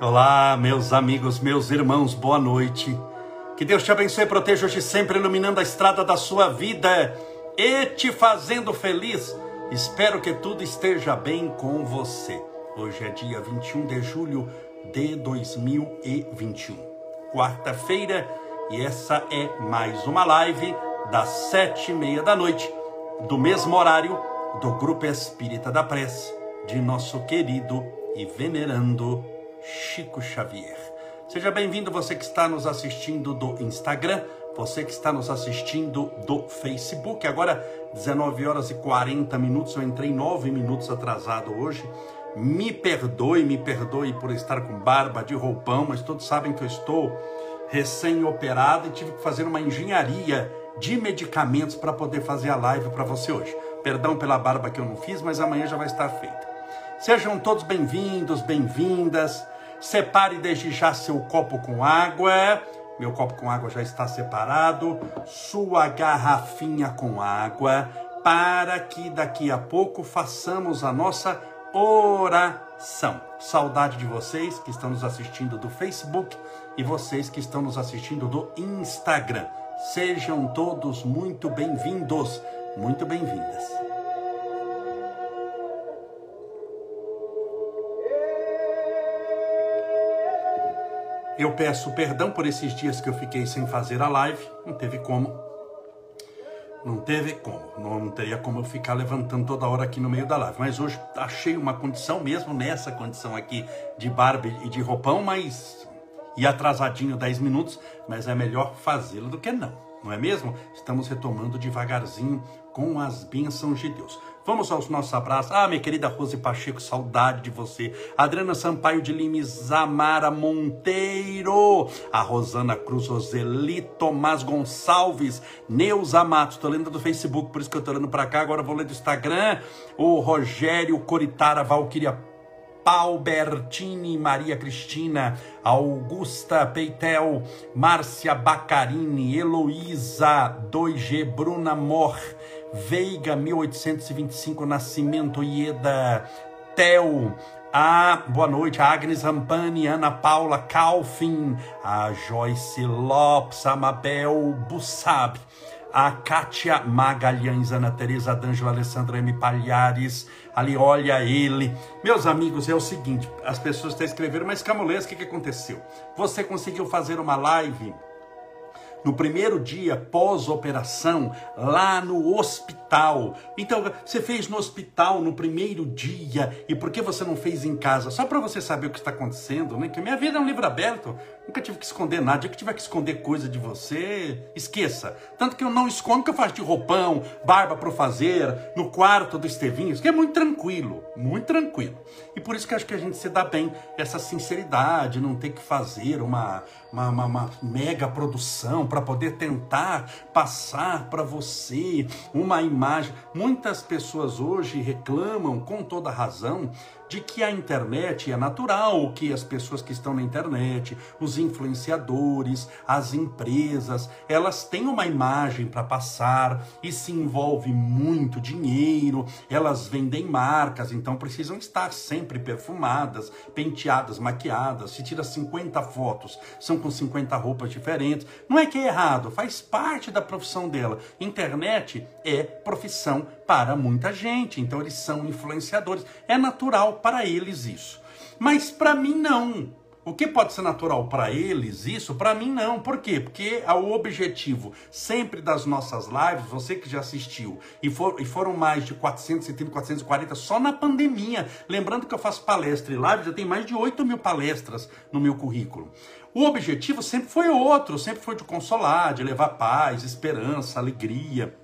Olá, meus amigos, meus irmãos, boa noite. Que Deus te abençoe e proteja hoje sempre, iluminando a estrada da sua vida e te fazendo feliz. Espero que tudo esteja bem com você. Hoje é dia 21 de julho de 2021, quarta-feira, e essa é mais uma live das sete e meia da noite, do mesmo horário do Grupo Espírita da Prece, de nosso querido e venerando Chico Xavier. Seja bem-vindo você que está nos assistindo do Instagram, você que está nos assistindo do Facebook. Agora, 19 horas e 40 minutos, eu entrei 9 minutos atrasado hoje. Me perdoe, me perdoe por estar com barba de roupão, mas todos sabem que eu estou recém-operado e tive que fazer uma engenharia de medicamentos para poder fazer a live para você hoje. Perdão pela barba que eu não fiz, mas amanhã já vai estar feita. Sejam todos bem-vindos, bem-vindas. Separe desde já seu copo com água. Meu copo com água já está separado. Sua garrafinha com água. Para que daqui a pouco façamos a nossa oração. Saudade de vocês que estão nos assistindo do Facebook e vocês que estão nos assistindo do Instagram. Sejam todos muito bem-vindos, muito bem-vindas. Eu peço perdão por esses dias que eu fiquei sem fazer a live, não teve como. Não teve como, não teria como eu ficar levantando toda hora aqui no meio da live. Mas hoje achei uma condição, mesmo nessa condição aqui de barba e de roupão, mas. e atrasadinho 10 minutos, mas é melhor fazê-lo do que não, não é mesmo? Estamos retomando devagarzinho com as bênçãos de Deus. Vamos aos nossos abraços. Ah, minha querida Rose Pacheco, saudade de você. Adriana Sampaio de Limes, Amara Monteiro, a Rosana Cruz, Roseli, Tomás Gonçalves, Neuza Matos. Estou lendo do Facebook, por isso que eu estou lendo para cá. Agora vou ler do Instagram. O Rogério Coritara, Valquíria Albertini, Maria Cristina, Augusta Peitel, Márcia Bacarini, Heloísa 2G, Bruna Mor, Veiga 1825, Nascimento Ieda, Tel, a boa noite, a Agnes Rampani, Ana Paula Calfin, a Joyce Lopes, a Mabel Bussab, a Kátia Magalhães, Ana Teresa D'Angelo, Alessandra M. Palhares, ali olha ele. Meus amigos, é o seguinte, as pessoas estão escrevendo, mas Camolês, o que, que aconteceu? Você conseguiu fazer uma live no primeiro dia pós-operação, lá no hospital. Então, você fez no hospital no primeiro dia, e por que você não fez em casa? Só para você saber o que está acontecendo, né? Que minha vida é um livro aberto, nunca tive que esconder nada. dia que tiver que esconder coisa de você, esqueça. Tanto que eu não escondo, que eu faço de roupão, barba para fazer, no quarto do Estevinho, isso que é muito tranquilo, muito tranquilo. E por isso que acho que a gente se dá bem, essa sinceridade, não ter que fazer uma, uma, uma, uma mega produção para poder tentar passar para você uma imagem. Muitas pessoas hoje reclamam, com toda razão, de que a internet é natural que as pessoas que estão na internet, os influenciadores, as empresas, elas têm uma imagem para passar e se envolve muito dinheiro, elas vendem marcas, então precisam estar sempre perfumadas, penteadas, maquiadas. Se tira 50 fotos, são com 50 roupas diferentes. Não é que é errado, faz parte da profissão dela. Internet é profissão para muita gente, então eles são influenciadores. É natural para eles isso. Mas para mim não. O que pode ser natural para eles, isso, para mim não. Por quê? Porque o objetivo sempre das nossas lives, você que já assistiu, e, for, e foram mais de 470, 440 só na pandemia. Lembrando que eu faço palestra e live, já tem mais de 8 mil palestras no meu currículo. O objetivo sempre foi outro, sempre foi de consolar, de levar paz, esperança, alegria,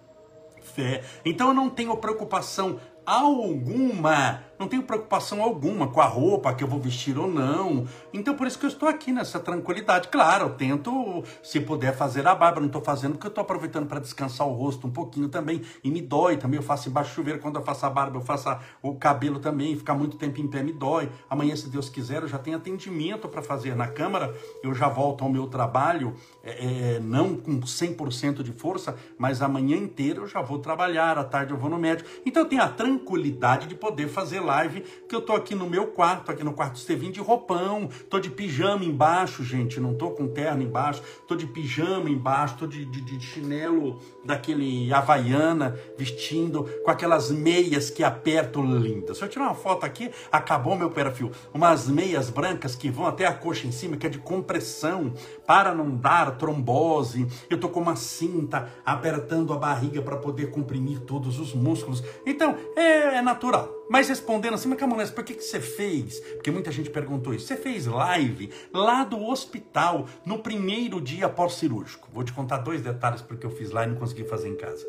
fé. Então eu não tenho preocupação alguma não tenho preocupação alguma com a roupa que eu vou vestir ou não. Então por isso que eu estou aqui nessa tranquilidade. Claro, eu tento, se puder, fazer a barba. Não estou fazendo porque eu estou aproveitando para descansar o rosto um pouquinho também. E me dói também. Eu faço embaixo chuveiro quando eu faço a barba, eu faço a, o cabelo também. Ficar muito tempo em pé me dói. Amanhã, se Deus quiser, eu já tenho atendimento para fazer na Câmara. Eu já volto ao meu trabalho, é, é, não com 100% de força, mas amanhã inteira eu já vou trabalhar. À tarde eu vou no médico. Então eu tenho a tranquilidade tranquilidade de poder fazer live, que eu tô aqui no meu quarto, aqui no quarto Estevim, de roupão, tô de pijama embaixo, gente, não tô com terno embaixo, tô de pijama embaixo, tô de, de, de chinelo daquele Havaiana, vestindo, com aquelas meias que apertam lindas. Se eu tirar uma foto aqui, acabou meu perfil. Umas meias brancas que vão até a coxa em cima, que é de compressão, para não dar trombose. Eu tô com uma cinta apertando a barriga para poder comprimir todos os músculos. Então, é, é natural. Mas respondendo assim, mas Camões, por que, que você fez? Porque muita gente perguntou isso. Você fez live lá do hospital no primeiro dia pós-cirúrgico. Vou te contar dois detalhes porque eu fiz lá e não consegui fazer em casa.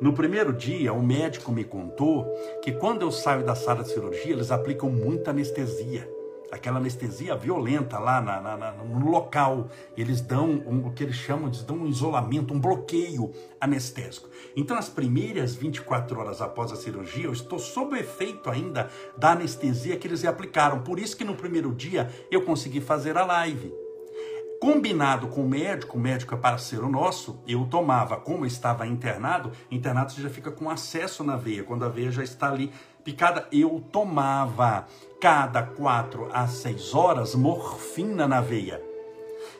No primeiro dia, o médico me contou que quando eu saio da sala de cirurgia, eles aplicam muita anestesia aquela anestesia violenta lá na, na, na, no local. Eles dão um, o que eles chamam de dão um isolamento, um bloqueio anestésico. Então, as primeiras 24 horas após a cirurgia, eu estou sob o efeito ainda da anestesia que eles aplicaram. Por isso que no primeiro dia eu consegui fazer a live. Combinado com o médico, o médico é parceiro nosso, eu tomava, como eu estava internado, internado você já fica com acesso na veia, quando a veia já está ali picada, eu tomava. Cada quatro a seis horas morfina na veia.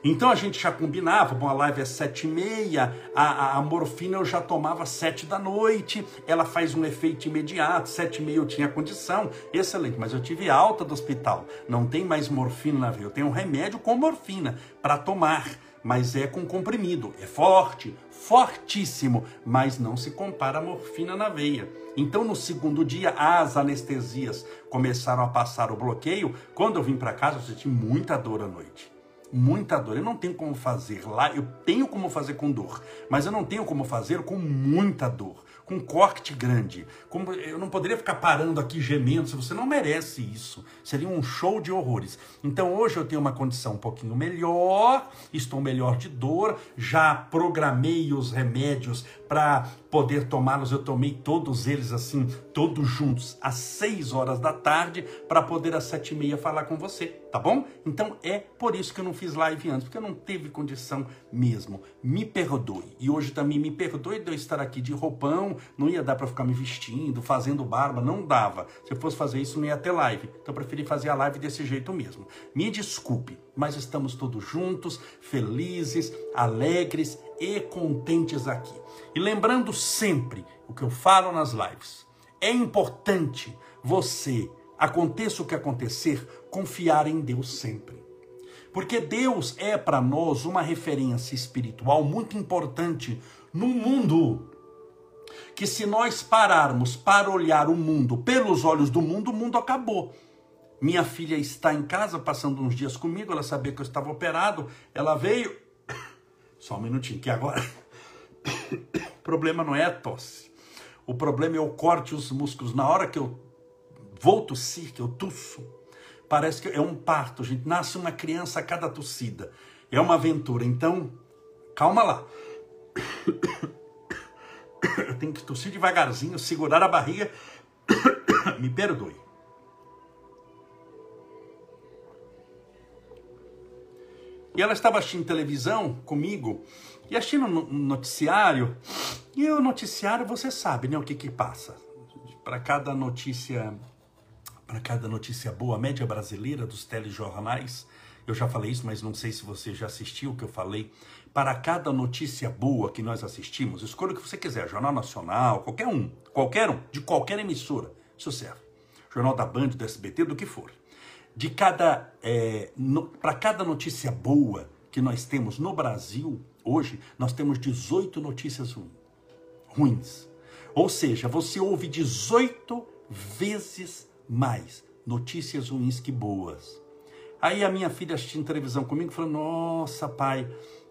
Então a gente já combinava, bom, a live é sete e meia, a, a, morfina eu já tomava sete da noite, ela faz um efeito imediato, sete e meia eu tinha condição, excelente, mas eu tive alta do hospital, não tem mais morfina na veia, eu tenho um remédio com morfina para tomar, mas é com comprimido, é forte, fortíssimo, mas não se compara a morfina na veia. Então, no segundo dia, as anestesias começaram a passar o bloqueio. Quando eu vim para casa, eu senti muita dor à noite. Muita dor. Eu não tenho como fazer lá, eu tenho como fazer com dor, mas eu não tenho como fazer com muita dor com corte grande. Como eu não poderia ficar parando aqui gemendo, se você não merece isso. Seria um show de horrores. Então hoje eu tenho uma condição um pouquinho melhor, estou melhor de dor, já programei os remédios para poder tomá-los. Eu tomei todos eles assim, todos juntos, às 6 horas da tarde, para poder às sete e meia falar com você, tá bom? Então é por isso que eu não fiz live antes, porque eu não teve condição mesmo. Me perdoe. E hoje também me perdoe de eu estar aqui de roupão, não ia dar para ficar me vestindo, fazendo barba, não dava. Se eu fosse fazer isso, não ia ter live. Então eu preferi fazer a live desse jeito mesmo. Me desculpe, mas estamos todos juntos, felizes, alegres e contentes aqui. E lembrando sempre o que eu falo nas lives, é importante você, aconteça o que acontecer, confiar em Deus sempre. Porque Deus é para nós uma referência espiritual muito importante no mundo. Que se nós pararmos para olhar o mundo pelos olhos do mundo, o mundo acabou. Minha filha está em casa passando uns dias comigo, ela sabia que eu estava operado, ela veio. Só um minutinho, que agora. o problema não é a tosse. O problema é o corte os músculos. Na hora que eu vou tossir, que eu tuço, parece que é um parto, gente. Nasce uma criança a cada tossida. É uma aventura. Então, calma lá. Eu tenho que tossir devagarzinho, segurar a barriga. Me perdoe. E ela estava assistindo televisão comigo e assistindo um noticiário. E o noticiário, você sabe, né, o que que passa. Para cada notícia, para cada notícia boa, a média brasileira dos telejornais, eu já falei isso, mas não sei se você já assistiu o que eu falei. Para cada notícia boa que nós assistimos, escolha o que você quiser, Jornal Nacional, qualquer um, qualquer um, de qualquer emissora, isso serve. Jornal da Band, do SBT, do que for de cada é, para cada notícia boa que nós temos no Brasil hoje, nós temos 18 notícias ruins. Ou seja, você ouve 18 vezes mais notícias ruins que boas. Aí a minha filha assistindo televisão comigo falou: Nossa, pai,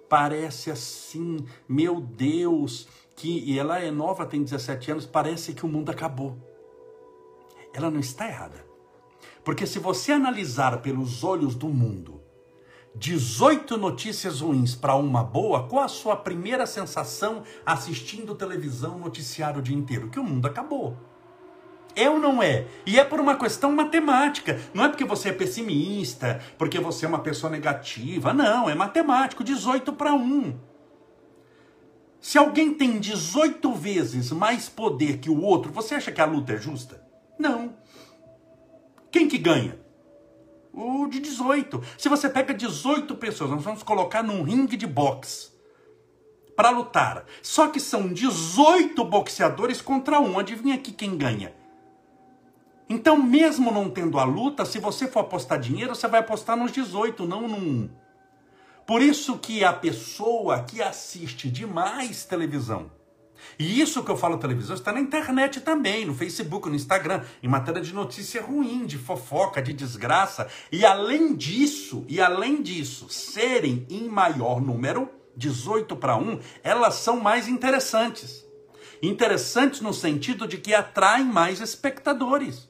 parece assim, meu Deus, que e ela é nova, tem 17 anos, parece que o mundo acabou. Ela não está errada. Porque se você analisar pelos olhos do mundo 18 notícias ruins para uma boa, qual a sua primeira sensação assistindo televisão, noticiário o dia inteiro? Que o mundo acabou. É ou não é? E é por uma questão matemática. Não é porque você é pessimista, porque você é uma pessoa negativa. Não, é matemático. 18 para 1. Se alguém tem 18 vezes mais poder que o outro, você acha que a luta é justa? Não. Quem que ganha? O de 18. Se você pega 18 pessoas, nós vamos colocar num ringue de boxe para lutar. Só que são 18 boxeadores contra um. Adivinha aqui quem ganha? Então, mesmo não tendo a luta, se você for apostar dinheiro, você vai apostar nos 18, não num. Por isso que a pessoa que assiste demais televisão, e isso que eu falo televisão está na internet também, no Facebook, no Instagram, em matéria de notícia ruim, de fofoca, de desgraça. E além disso, e além disso, serem em maior número, 18 para 1, elas são mais interessantes. Interessantes no sentido de que atraem mais espectadores.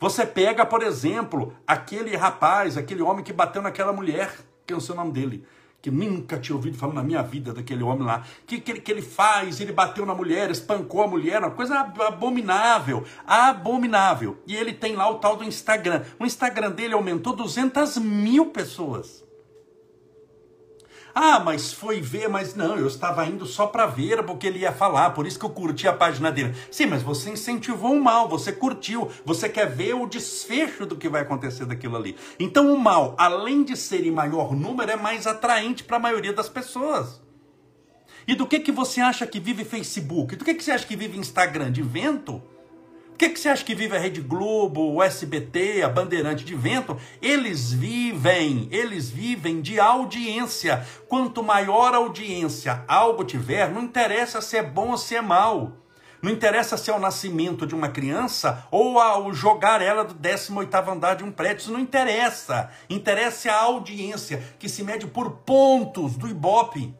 Você pega, por exemplo, aquele rapaz, aquele homem que bateu naquela mulher, que é o seu nome dele, que nunca tinha ouvido falar na minha vida daquele homem lá. O que, que, ele, que ele faz? Ele bateu na mulher, espancou a mulher, uma coisa abominável, abominável. E ele tem lá o tal do Instagram. O Instagram dele aumentou 200 mil pessoas. Ah, mas foi ver, mas não, eu estava indo só para ver porque ele ia falar, por isso que eu curti a página dele. Sim, mas você incentivou o mal, você curtiu, você quer ver o desfecho do que vai acontecer daquilo ali. Então o mal, além de ser em maior número, é mais atraente para a maioria das pessoas. E do que que você acha que vive Facebook? Do que que você acha que vive Instagram? De vento? Que, que você acha que vive a Rede Globo, o SBT, a Bandeirante de Vento? Eles vivem, eles vivem de audiência. Quanto maior audiência algo tiver, não interessa se é bom ou se é mal. Não interessa se é o nascimento de uma criança ou ao jogar ela do 18º andar de um prédio, isso não interessa. Interessa a audiência, que se mede por pontos do Ibope.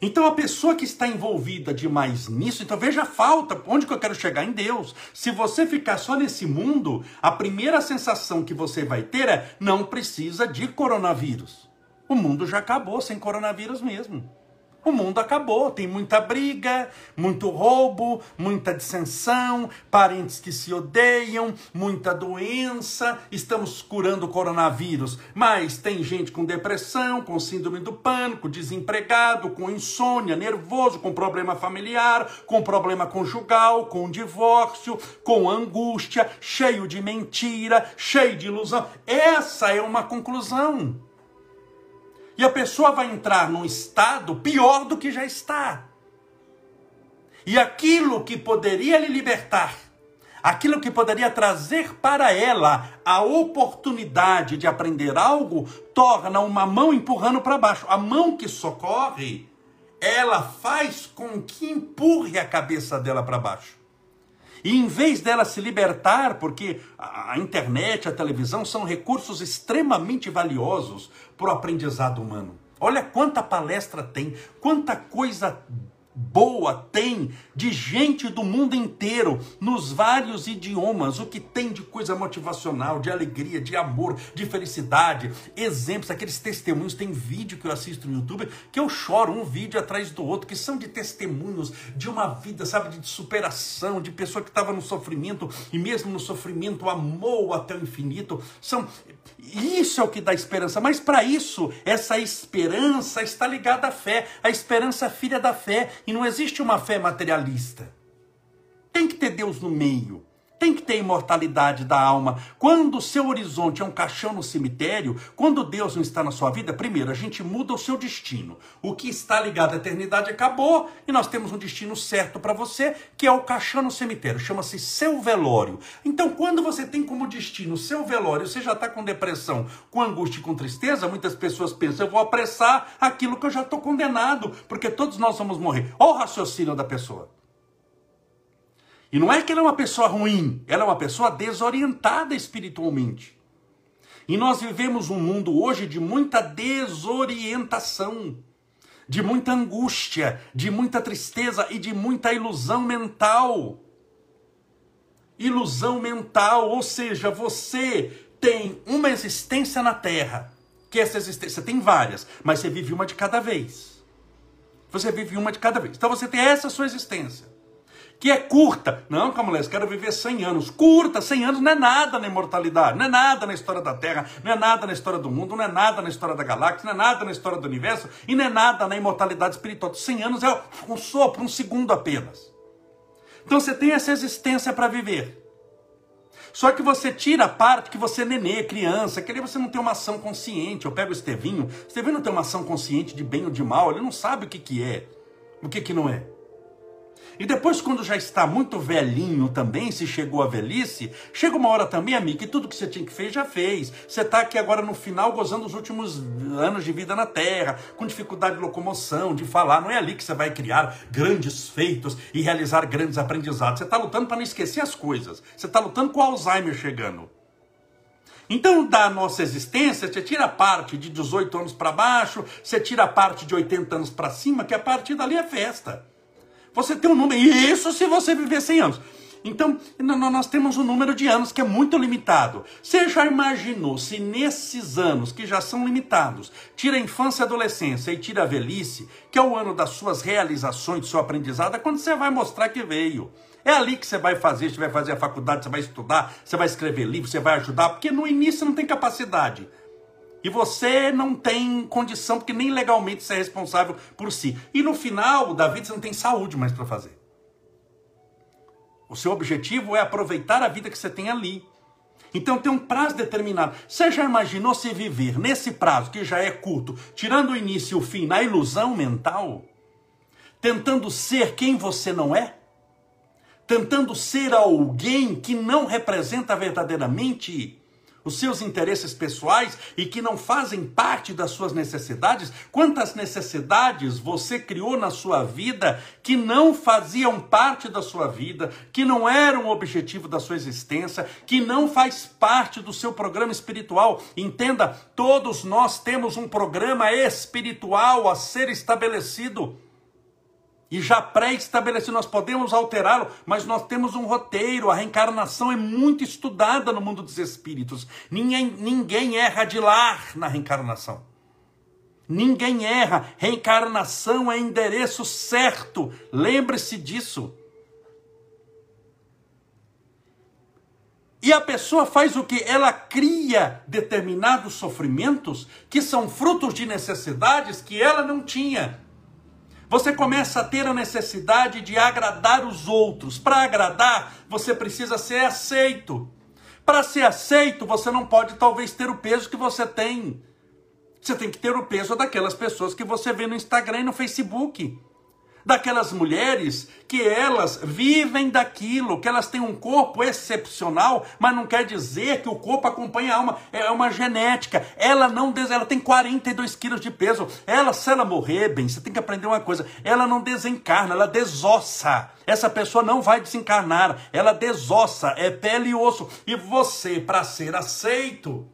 Então a pessoa que está envolvida demais nisso, então veja a falta, onde que eu quero chegar em Deus. Se você ficar só nesse mundo, a primeira sensação que você vai ter é não precisa de coronavírus. O mundo já acabou sem coronavírus mesmo. O mundo acabou, tem muita briga, muito roubo, muita dissensão, parentes que se odeiam, muita doença. Estamos curando o coronavírus, mas tem gente com depressão, com síndrome do pânico, desempregado, com insônia, nervoso, com problema familiar, com problema conjugal, com divórcio, com angústia, cheio de mentira, cheio de ilusão. Essa é uma conclusão. E a pessoa vai entrar num estado pior do que já está. E aquilo que poderia lhe libertar, aquilo que poderia trazer para ela a oportunidade de aprender algo, torna uma mão empurrando para baixo. A mão que socorre, ela faz com que empurre a cabeça dela para baixo. E em vez dela se libertar, porque a internet, a televisão são recursos extremamente valiosos para o aprendizado humano. Olha quanta palestra tem, quanta coisa boa tem de gente do mundo inteiro, nos vários idiomas, o que tem de coisa motivacional, de alegria, de amor, de felicidade, exemplos, aqueles testemunhos. Tem vídeo que eu assisto no YouTube que eu choro um vídeo atrás do outro, que são de testemunhos de uma vida, sabe, de superação, de pessoa que estava no sofrimento e mesmo no sofrimento amou até o infinito. São isso é o que dá esperança, mas para isso, essa esperança está ligada à fé. A esperança é filha da fé e não existe uma fé materialista. Tem que ter Deus no meio. Tem que ter imortalidade da alma. Quando o seu horizonte é um caixão no cemitério, quando Deus não está na sua vida, primeiro, a gente muda o seu destino. O que está ligado à eternidade acabou e nós temos um destino certo para você, que é o caixão no cemitério. Chama-se seu velório. Então, quando você tem como destino seu velório, você já está com depressão, com angústia e com tristeza, muitas pessoas pensam, eu vou apressar aquilo que eu já estou condenado, porque todos nós vamos morrer. Olha o raciocínio da pessoa. E não é que ela é uma pessoa ruim, ela é uma pessoa desorientada espiritualmente. E nós vivemos um mundo hoje de muita desorientação, de muita angústia, de muita tristeza e de muita ilusão mental. Ilusão mental, ou seja, você tem uma existência na Terra, que essa existência tem várias, mas você vive uma de cada vez. Você vive uma de cada vez. Então você tem essa sua existência. Que é curta. Não, Camulés, quero viver 100 anos. Curta, 100 anos não é nada na imortalidade, não é nada na história da Terra, não é nada na história do mundo, não é nada na história da galáxia, não é nada na história do universo e não é nada na imortalidade espiritual. 100 anos é um sopro, um segundo apenas. Então você tem essa existência para viver. Só que você tira a parte que você é nenê, criança, que ali você não tem uma ação consciente. Eu pego o Estevinho, o Estevinho não tem uma ação consciente de bem ou de mal, ele não sabe o que, que é, o que, que não é. E depois, quando já está muito velhinho também, se chegou a velhice, chega uma hora também, amigo, que tudo que você tinha que fez, já fez. Você está aqui agora no final, gozando os últimos anos de vida na Terra, com dificuldade de locomoção, de falar. Não é ali que você vai criar grandes feitos e realizar grandes aprendizados. Você está lutando para não esquecer as coisas. Você está lutando com o Alzheimer chegando. Então, da nossa existência, você tira a parte de 18 anos para baixo, você tira a parte de 80 anos para cima, que a partir dali é festa. Você tem um número, isso se você viver 100 anos. Então, nós temos um número de anos que é muito limitado. Você já imaginou se nesses anos, que já são limitados, tira a infância e adolescência e tira a velhice, que é o ano das suas realizações, do seu aprendizado, é quando você vai mostrar que veio. É ali que você vai fazer, você vai fazer a faculdade, você vai estudar, você vai escrever livro, você vai ajudar, porque no início não tem capacidade. E você não tem condição, porque nem legalmente você é responsável por si. E no final da vida você não tem saúde mais para fazer. O seu objetivo é aproveitar a vida que você tem ali. Então tem um prazo determinado. Você já imaginou se viver nesse prazo, que já é curto, tirando o início e o fim, na ilusão mental? Tentando ser quem você não é? Tentando ser alguém que não representa verdadeiramente os seus interesses pessoais e que não fazem parte das suas necessidades? Quantas necessidades você criou na sua vida que não faziam parte da sua vida, que não eram o objetivo da sua existência, que não faz parte do seu programa espiritual? Entenda, todos nós temos um programa espiritual a ser estabelecido e já pré-estabelecido, nós podemos alterá-lo, mas nós temos um roteiro, a reencarnação é muito estudada no mundo dos espíritos. Ninguém, ninguém erra de lar na reencarnação. Ninguém erra, reencarnação é endereço certo, lembre-se disso. E a pessoa faz o que? Ela cria determinados sofrimentos que são frutos de necessidades que ela não tinha. Você começa a ter a necessidade de agradar os outros. Para agradar, você precisa ser aceito. Para ser aceito, você não pode talvez ter o peso que você tem. Você tem que ter o peso daquelas pessoas que você vê no Instagram e no Facebook daquelas mulheres que elas vivem daquilo, que elas têm um corpo excepcional, mas não quer dizer que o corpo acompanha a alma, é uma genética. Ela não ela tem 42 quilos de peso. Ela, se ela morrer, bem, você tem que aprender uma coisa: ela não desencarna, ela desossa. Essa pessoa não vai desencarnar, ela desossa, é pele e osso. E você, para ser aceito,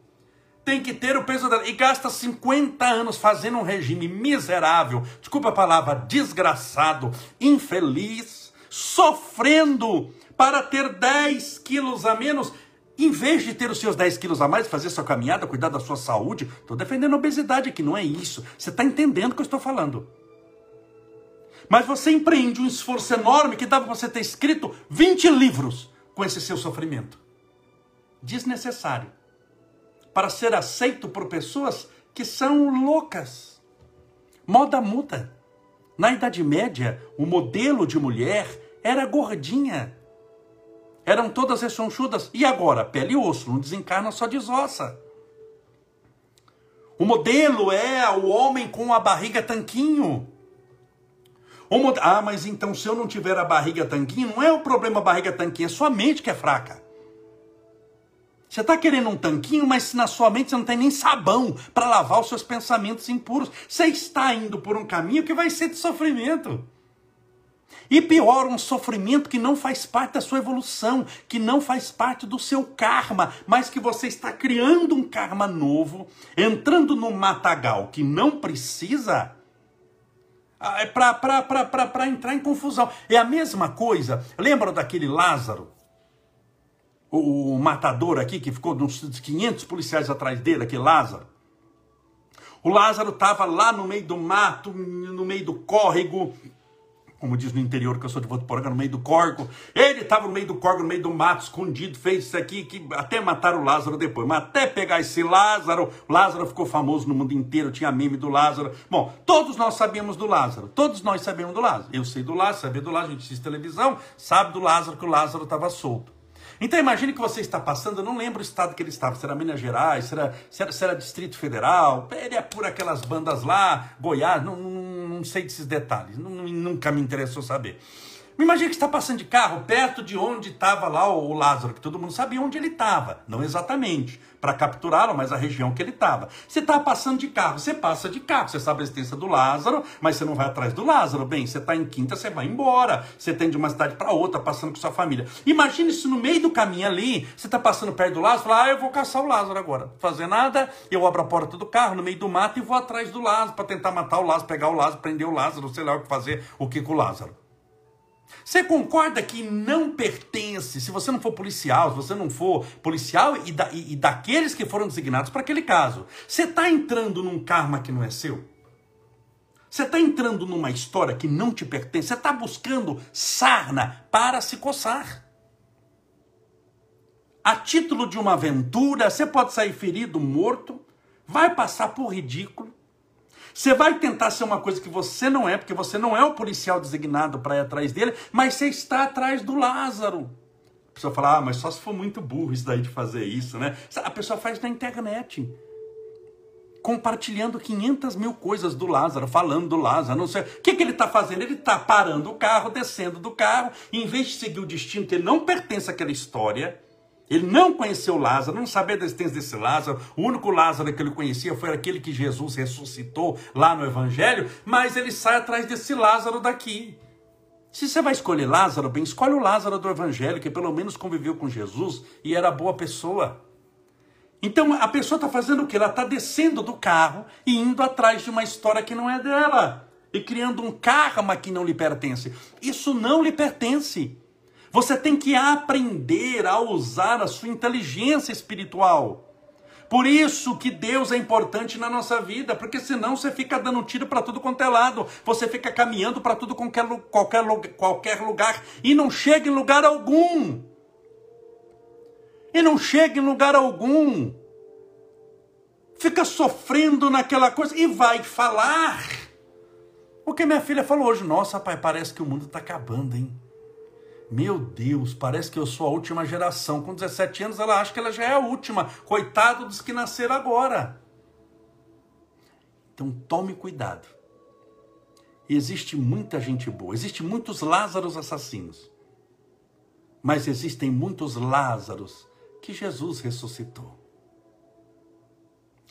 tem que ter o peso dela e gasta 50 anos fazendo um regime miserável, desculpa a palavra, desgraçado, infeliz, sofrendo para ter 10 quilos a menos. Em vez de ter os seus 10 quilos a mais, fazer sua caminhada, cuidar da sua saúde, estou defendendo a obesidade aqui, não é isso. Você está entendendo o que eu estou falando. Mas você empreende um esforço enorme que dá para você ter escrito 20 livros com esse seu sofrimento. Desnecessário para ser aceito por pessoas que são loucas. Moda muda. Na Idade Média, o modelo de mulher era gordinha. Eram todas ressonchudas. E agora? Pele e osso, não desencarna, só desossa. O modelo é o homem com a barriga tanquinho. Mod... Ah, mas então se eu não tiver a barriga tanquinho, não é o problema a barriga tanquinho, é sua mente que é fraca. Você está querendo um tanquinho, mas na sua mente você não tem nem sabão para lavar os seus pensamentos impuros. Você está indo por um caminho que vai ser de sofrimento. E pior, um sofrimento que não faz parte da sua evolução, que não faz parte do seu karma, mas que você está criando um karma novo, entrando no matagal que não precisa, ah, é para entrar em confusão. É a mesma coisa. Lembra daquele Lázaro? O, o matador aqui, que ficou uns 500 policiais atrás dele, aquele Lázaro. O Lázaro estava lá no meio do mato, no meio do córrego, como diz no interior, que eu sou de Votuporanga, no meio do corgo. Ele estava no meio do corgo, no meio do mato, escondido, fez isso aqui, que até mataram o Lázaro depois. Mas até pegar esse Lázaro, Lázaro ficou famoso no mundo inteiro, tinha meme do Lázaro. Bom, todos nós sabíamos do Lázaro, todos nós sabemos do Lázaro. Eu sei do Lázaro, sabia do Lázaro, a gente assiste televisão, sabe do Lázaro que o Lázaro estava solto. Então imagine que você está passando, eu não lembro o estado que ele estava, se era Minas Gerais, se era, se era, se era Distrito Federal, ele é por aquelas bandas lá, Goiás, não, não, não sei desses detalhes, não, nunca me interessou saber. Imagina que está passando de carro perto de onde estava lá o Lázaro, que todo mundo sabia onde ele estava. Não exatamente para capturá-lo, mas a região que ele estava. Você está passando de carro, você passa de carro, você sabe a existência do Lázaro, mas você não vai atrás do Lázaro. Bem, você está em quinta, você vai embora. Você tem de uma cidade para outra, passando com sua família. Imagine se no meio do caminho ali, você está passando perto do Lázaro, fala, ah, eu vou caçar o Lázaro agora. Fazer nada, eu abro a porta do carro no meio do mato e vou atrás do Lázaro para tentar matar o Lázaro, pegar o Lázaro, prender o Lázaro, sei lá o que fazer, o que com o Lázaro. Você concorda que não pertence, se você não for policial, se você não for policial e, da, e, e daqueles que foram designados para aquele caso, você está entrando num karma que não é seu? Você está entrando numa história que não te pertence? Você está buscando sarna para se coçar? A título de uma aventura, você pode sair ferido, morto, vai passar por ridículo, você vai tentar ser uma coisa que você não é, porque você não é o policial designado para ir atrás dele, mas você está atrás do Lázaro. A pessoa fala, ah, mas só se for muito burro isso daí de fazer isso, né? A pessoa faz na internet. Compartilhando 500 mil coisas do Lázaro, falando do Lázaro, não sei. O que, que ele está fazendo? Ele está parando o carro, descendo do carro, em vez de seguir o destino que ele não pertence àquela história, ele não conheceu Lázaro, não sabia da existência desse Lázaro. O único Lázaro que ele conhecia foi aquele que Jesus ressuscitou lá no Evangelho, mas ele sai atrás desse Lázaro daqui. Se você vai escolher Lázaro, bem, escolhe o Lázaro do Evangelho, que pelo menos conviveu com Jesus e era boa pessoa. Então a pessoa está fazendo o que? Ela está descendo do carro e indo atrás de uma história que não é dela. E criando um karma que não lhe pertence. Isso não lhe pertence. Você tem que aprender a usar a sua inteligência espiritual. Por isso que Deus é importante na nossa vida, porque senão você fica dando tiro para tudo quanto é lado, você fica caminhando para tudo qualquer, qualquer, qualquer lugar e não chega em lugar algum. E não chega em lugar algum. Fica sofrendo naquela coisa e vai falar. O que minha filha falou hoje, nossa, pai, parece que o mundo está acabando, hein? Meu Deus, parece que eu sou a última geração. Com 17 anos, ela acha que ela já é a última. Coitado dos que nasceram agora. Então tome cuidado. Existe muita gente boa, existe muitos Lázaros assassinos. Mas existem muitos Lázaros que Jesus ressuscitou.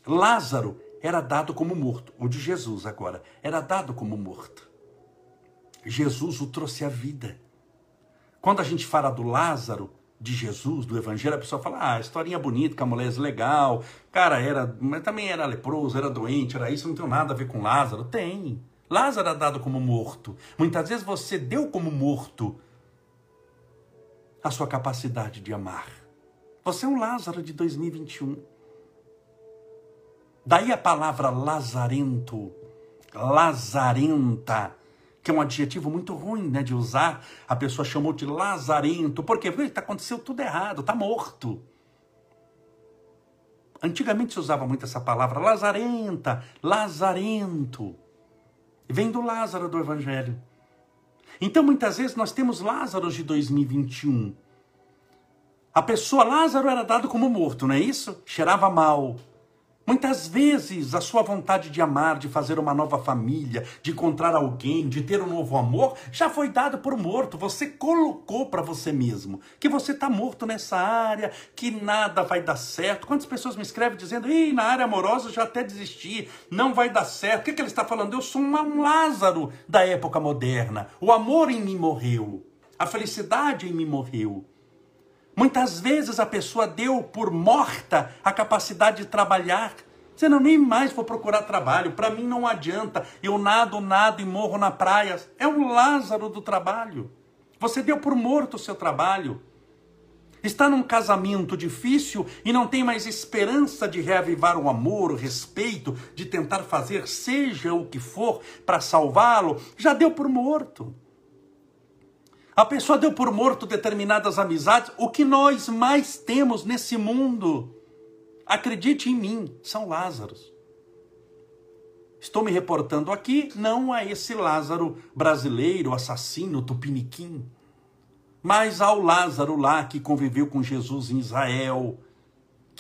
Lázaro era dado como morto, o de Jesus agora era dado como morto. Jesus o trouxe à vida. Quando a gente fala do Lázaro, de Jesus, do Evangelho, a pessoa fala, ah, historinha bonita, que a mulher é legal, cara era, mas também era leproso, era doente, era isso, não tem nada a ver com Lázaro. Tem. Lázaro é dado como morto. Muitas vezes você deu como morto a sua capacidade de amar. Você é um Lázaro de 2021. Daí a palavra lazarento, lazarenta, que é um adjetivo muito ruim né, de usar. A pessoa chamou de lazarento. Por quê? Porque aconteceu tudo errado, está morto. Antigamente se usava muito essa palavra, lazarenta, lazarento. Vem do Lázaro do Evangelho. Então muitas vezes nós temos Lázaros de 2021. A pessoa Lázaro era dado como morto, não é isso? Cheirava mal, Muitas vezes a sua vontade de amar, de fazer uma nova família, de encontrar alguém, de ter um novo amor, já foi dado por morto. Você colocou para você mesmo que você está morto nessa área, que nada vai dar certo. Quantas pessoas me escrevem dizendo, Ih, na área amorosa já até desisti, não vai dar certo. O que, que ele está falando? Eu sou um Lázaro da época moderna. O amor em mim morreu, a felicidade em mim morreu. Muitas vezes a pessoa deu por morta a capacidade de trabalhar. Você não nem mais vou procurar trabalho, para mim não adianta. Eu nado, nado e morro na praia. É um Lázaro do trabalho. Você deu por morto o seu trabalho. Está num casamento difícil e não tem mais esperança de reavivar o amor, o respeito, de tentar fazer seja o que for para salvá-lo. Já deu por morto. A pessoa deu por morto determinadas amizades. O que nós mais temos nesse mundo, acredite em mim, são Lázaros. Estou me reportando aqui não a esse Lázaro brasileiro, assassino, tupiniquim, mas ao Lázaro lá que conviveu com Jesus em Israel,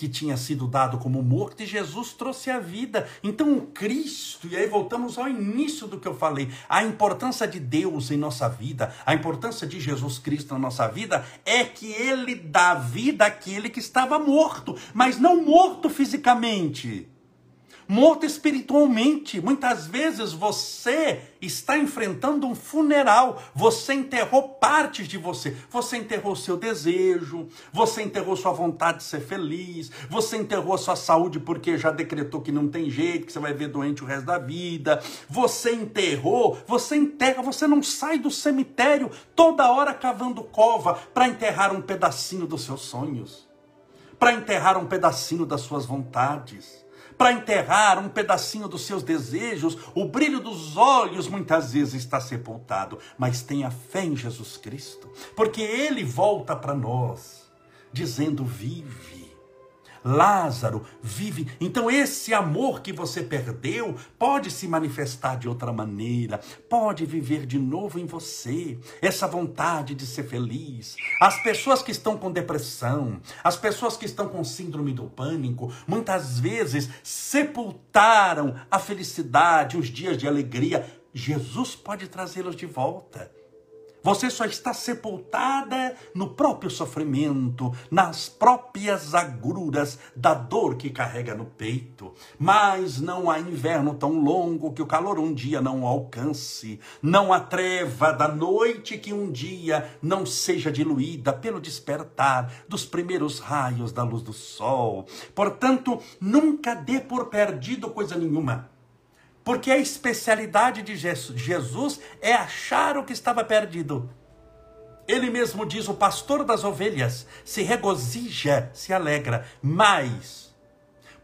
que tinha sido dado como morto e Jesus trouxe a vida. Então o Cristo, e aí voltamos ao início do que eu falei, a importância de Deus em nossa vida, a importância de Jesus Cristo na nossa vida é que ele dá vida àquele que estava morto, mas não morto fisicamente morto espiritualmente. Muitas vezes você está enfrentando um funeral, você enterrou partes de você. Você enterrou seu desejo, você enterrou sua vontade de ser feliz, você enterrou sua saúde porque já decretou que não tem jeito, que você vai ver doente o resto da vida. Você enterrou, você enterra, você não sai do cemitério toda hora cavando cova para enterrar um pedacinho dos seus sonhos, para enterrar um pedacinho das suas vontades para enterrar um pedacinho dos seus desejos, o brilho dos olhos muitas vezes está sepultado, mas tenha fé em Jesus Cristo, porque ele volta para nós dizendo: vive. Lázaro vive. Então, esse amor que você perdeu pode se manifestar de outra maneira, pode viver de novo em você. Essa vontade de ser feliz. As pessoas que estão com depressão, as pessoas que estão com síndrome do pânico, muitas vezes sepultaram a felicidade, os dias de alegria. Jesus pode trazê-los de volta. Você só está sepultada no próprio sofrimento, nas próprias agruras da dor que carrega no peito. Mas não há inverno tão longo que o calor um dia não alcance. Não há treva da noite que um dia não seja diluída pelo despertar dos primeiros raios da luz do sol. Portanto, nunca dê por perdido coisa nenhuma. Porque a especialidade de Jesus é achar o que estava perdido. Ele mesmo diz: o pastor das ovelhas se regozija, se alegra, mais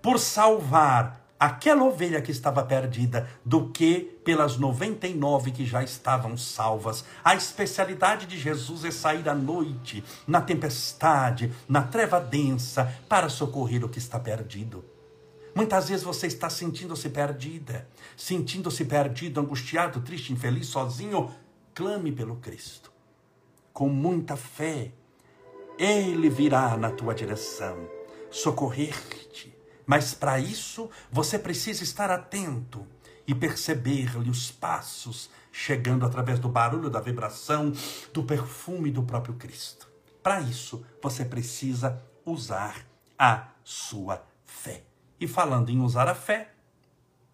por salvar aquela ovelha que estava perdida do que pelas 99 que já estavam salvas. A especialidade de Jesus é sair à noite, na tempestade, na treva densa, para socorrer o que está perdido. Muitas vezes você está sentindo-se perdida, sentindo-se perdido, angustiado, triste, infeliz, sozinho. Clame pelo Cristo. Com muita fé, Ele virá na tua direção, socorrer-te. Mas para isso, você precisa estar atento e perceber-lhe os passos chegando através do barulho, da vibração, do perfume do próprio Cristo. Para isso, você precisa usar a sua fé. E falando em usar a fé,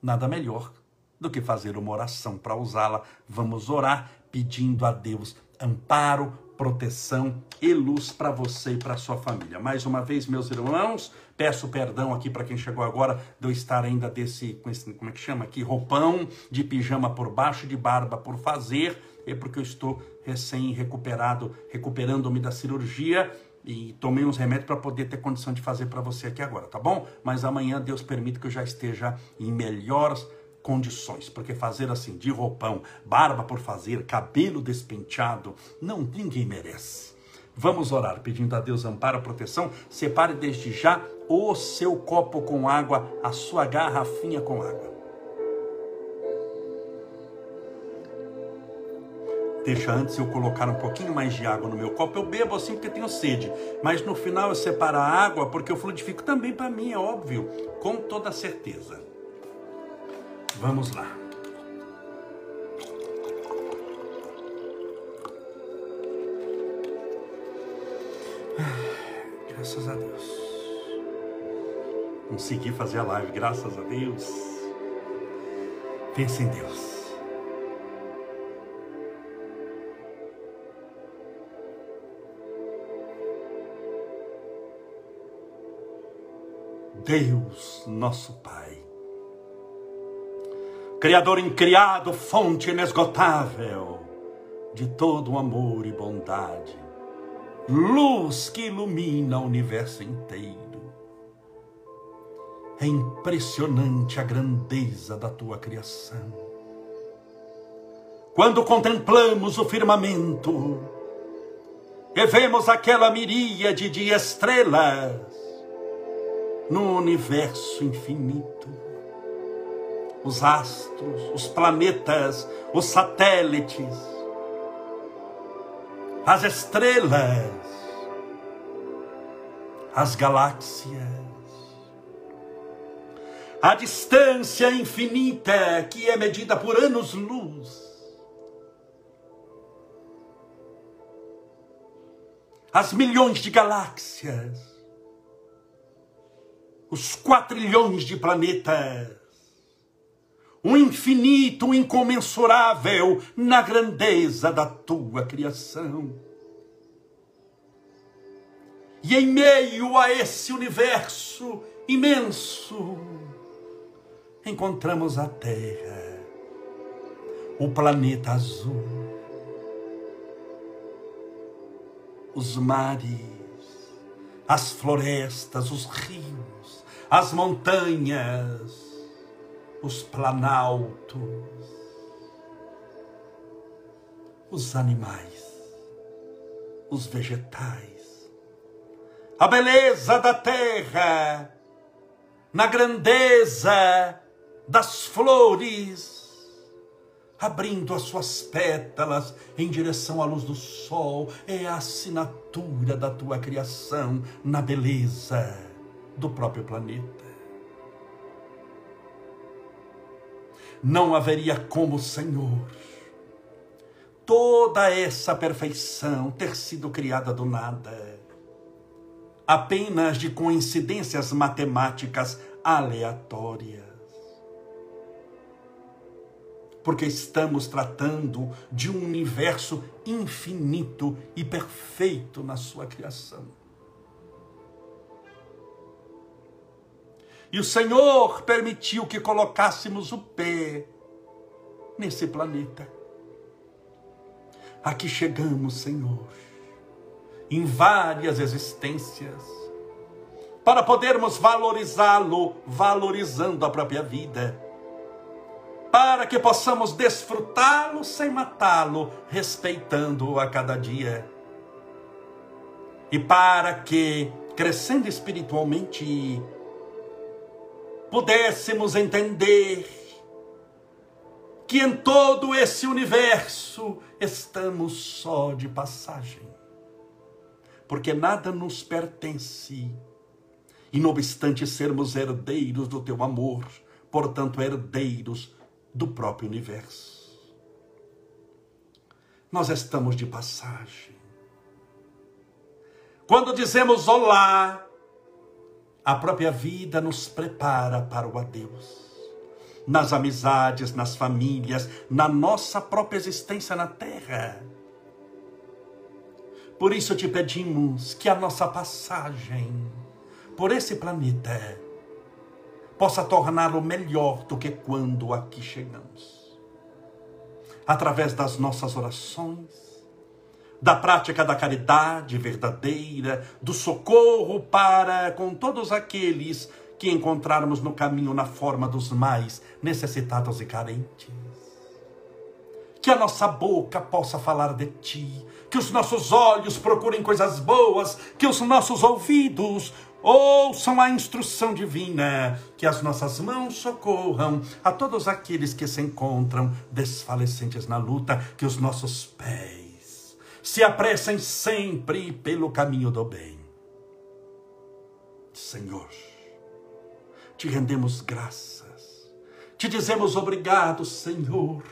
nada melhor do que fazer uma oração para usá-la. Vamos orar pedindo a Deus amparo, proteção e luz para você e para sua família. Mais uma vez, meus irmãos, peço perdão aqui para quem chegou agora de eu estar ainda desse, como é que chama aqui, roupão de pijama por baixo, de barba por fazer, é porque eu estou recém recuperado, recuperando-me da cirurgia e tomei uns remédios para poder ter condição de fazer para você aqui agora, tá bom? Mas amanhã Deus permite que eu já esteja em melhores condições, porque fazer assim, de roupão, barba por fazer, cabelo despenteado, não ninguém merece. Vamos orar, pedindo a Deus amparo, proteção. Separe desde já o seu copo com água, a sua garrafinha com água. Deixa antes eu colocar um pouquinho mais de água no meu copo. Eu bebo assim porque tenho sede. Mas no final eu separo a água porque eu fluidifico também para mim, é óbvio. Com toda certeza. Vamos lá. Graças a Deus. Consegui fazer a live, graças a Deus. Pense em Deus. Deus, nosso Pai. Criador incriado, fonte inesgotável de todo amor e bondade, luz que ilumina o universo inteiro. É impressionante a grandeza da tua criação. Quando contemplamos o firmamento, e vemos aquela miríade de estrelas no universo infinito. Os astros, os planetas, os satélites, as estrelas, as galáxias, a distância infinita que é medida por anos-luz. As milhões de galáxias, os quatrilhões de planetas, o infinito, o incomensurável na grandeza da tua criação. E em meio a esse universo imenso, encontramos a Terra, o planeta azul os mares, as florestas, os rios, as montanhas, os planaltos, os animais, os vegetais, a beleza da terra, na grandeza das flores, abrindo as suas pétalas em direção à luz do sol, é a assinatura da tua criação na beleza do próprio planeta. Não haveria como, Senhor, toda essa perfeição ter sido criada do nada, apenas de coincidências matemáticas aleatórias porque estamos tratando de um universo infinito e perfeito na sua criação. E o Senhor permitiu que colocássemos o pé nesse planeta. Aqui chegamos, Senhor, em várias existências, para podermos valorizá-lo, valorizando a própria vida para que possamos desfrutá-lo sem matá-lo, respeitando-o a cada dia. E para que, crescendo espiritualmente, pudéssemos entender que em todo esse universo estamos só de passagem, porque nada nos pertence, e não obstante sermos herdeiros do teu amor, portanto, herdeiros do próprio universo. Nós estamos de passagem. Quando dizemos olá, a própria vida nos prepara para o adeus. Nas amizades, nas famílias, na nossa própria existência na terra. Por isso te pedimos que a nossa passagem por esse planeta possa torná-lo melhor do que quando aqui chegamos. Através das nossas orações, da prática da caridade verdadeira, do socorro para com todos aqueles que encontrarmos no caminho na forma dos mais necessitados e carentes. Que a nossa boca possa falar de ti, que os nossos olhos procurem coisas boas, que os nossos ouvidos ouçam a instrução divina, que as nossas mãos socorram a todos aqueles que se encontram desfalecentes na luta, que os nossos pés se apressem sempre pelo caminho do bem. Senhor, te rendemos graças, te dizemos obrigado, Senhor,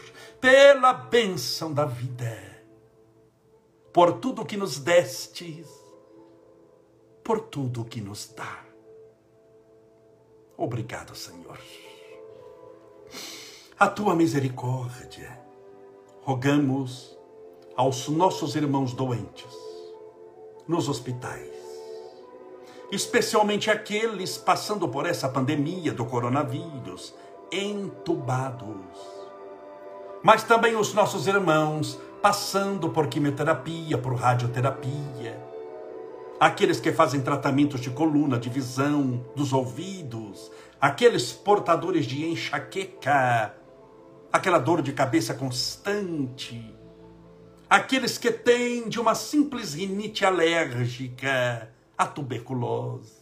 pela bênção da vida, por tudo que nos destes por tudo que nos dá. Obrigado, Senhor. A tua misericórdia, rogamos aos nossos irmãos doentes, nos hospitais, especialmente aqueles passando por essa pandemia do coronavírus, entubados, mas também os nossos irmãos passando por quimioterapia, por radioterapia, aqueles que fazem tratamentos de coluna, de visão, dos ouvidos, aqueles portadores de enxaqueca, aquela dor de cabeça constante, aqueles que têm de uma simples rinite alérgica a tuberculose.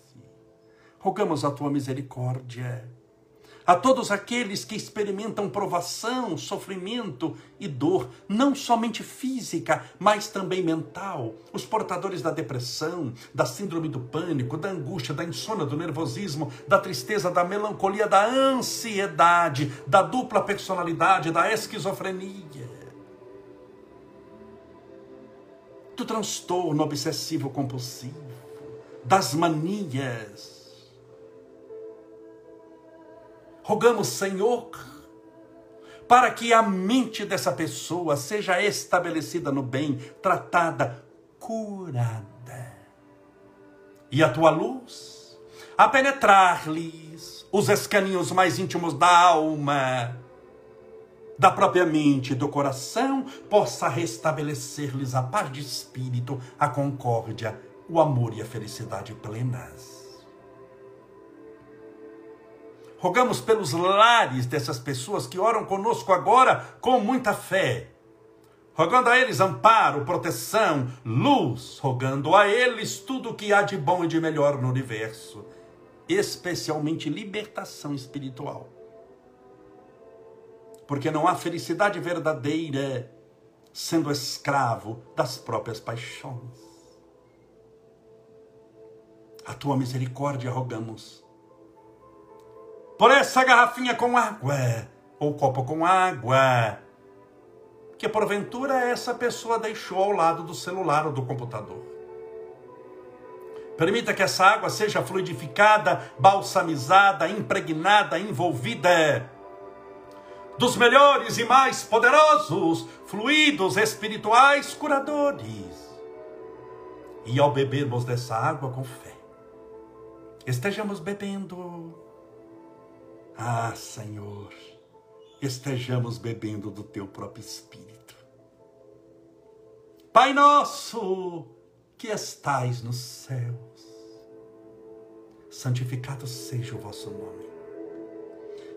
Rogamos a tua misericórdia a todos aqueles que experimentam provação, sofrimento e dor, não somente física, mas também mental, os portadores da depressão, da síndrome do pânico, da angústia, da insônia, do nervosismo, da tristeza, da melancolia, da ansiedade, da dupla personalidade, da esquizofrenia, do transtorno obsessivo compulsivo, das manias, Rogamos, Senhor, para que a mente dessa pessoa seja estabelecida no bem, tratada, curada. E a tua luz, a penetrar-lhes os escaninhos mais íntimos da alma, da própria mente e do coração, possa restabelecer-lhes a paz de espírito, a concórdia, o amor e a felicidade plenas. Rogamos pelos lares dessas pessoas que oram conosco agora com muita fé. Rogando a eles amparo, proteção, luz, rogando a eles tudo o que há de bom e de melhor no universo, especialmente libertação espiritual. Porque não há felicidade verdadeira sendo escravo das próprias paixões. A tua misericórdia rogamos por essa garrafinha com água, ou copo com água, que porventura essa pessoa deixou ao lado do celular ou do computador. Permita que essa água seja fluidificada, balsamizada, impregnada, envolvida dos melhores e mais poderosos fluidos espirituais curadores. E ao bebermos dessa água com fé, estejamos bebendo ah, Senhor, estejamos bebendo do teu próprio Espírito. Pai nosso, que estais nos céus, santificado seja o vosso nome.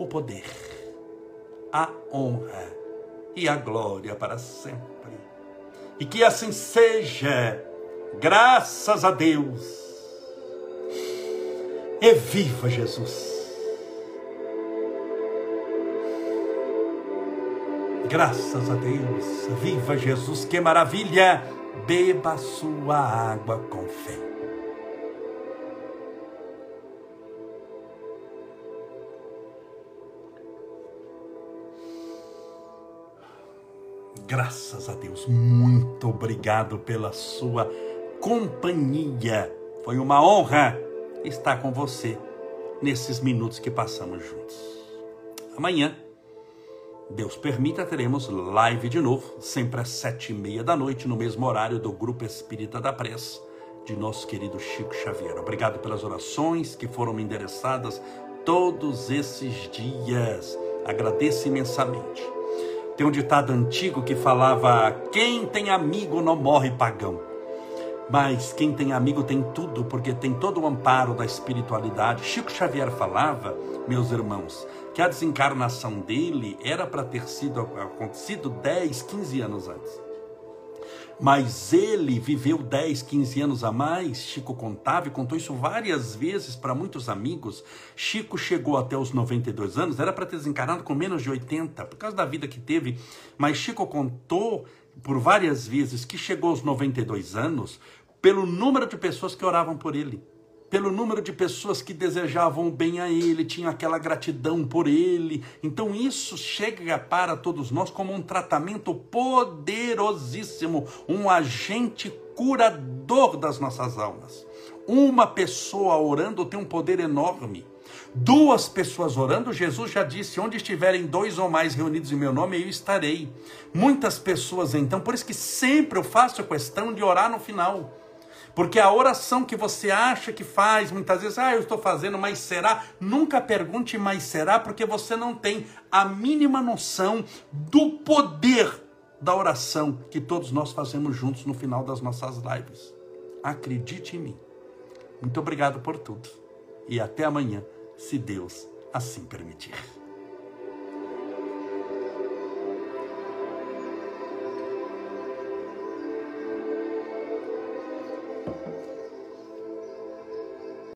o poder, a honra e a glória para sempre. E que assim seja Graças a Deus. E viva Jesus. Graças a Deus. Viva Jesus. Que maravilha. Beba sua água com fé. Graças a Deus. Muito obrigado pela sua companhia. Foi uma honra estar com você nesses minutos que passamos juntos. Amanhã, Deus permita, teremos live de novo, sempre às sete e meia da noite, no mesmo horário do Grupo Espírita da Pressa, de nosso querido Chico Xavier. Obrigado pelas orações que foram me endereçadas todos esses dias. Agradeço imensamente. Tem um ditado antigo que falava: quem tem amigo não morre pagão. Mas quem tem amigo tem tudo, porque tem todo o amparo da espiritualidade. Chico Xavier falava, meus irmãos, que a desencarnação dele era para ter sido acontecido 10, 15 anos antes. Mas ele viveu 10, 15 anos a mais. Chico contava e contou isso várias vezes para muitos amigos. Chico chegou até os 92 anos, era para ter desencarnado com menos de 80, por causa da vida que teve. Mas Chico contou por várias vezes que chegou aos 92 anos pelo número de pessoas que oravam por ele, pelo número de pessoas que desejavam bem a ele, tinham aquela gratidão por ele. Então isso chega para todos nós como um tratamento poderosíssimo, um agente curador das nossas almas. Uma pessoa orando tem um poder enorme. Duas pessoas orando, Jesus já disse: onde estiverem dois ou mais reunidos em meu nome, eu estarei. Muitas pessoas, então, por isso que sempre eu faço a questão de orar no final. Porque a oração que você acha que faz, muitas vezes, ah, eu estou fazendo, mas será? Nunca pergunte, mas será, porque você não tem a mínima noção do poder da oração que todos nós fazemos juntos no final das nossas lives. Acredite em mim. Muito obrigado por tudo. E até amanhã, se Deus assim permitir.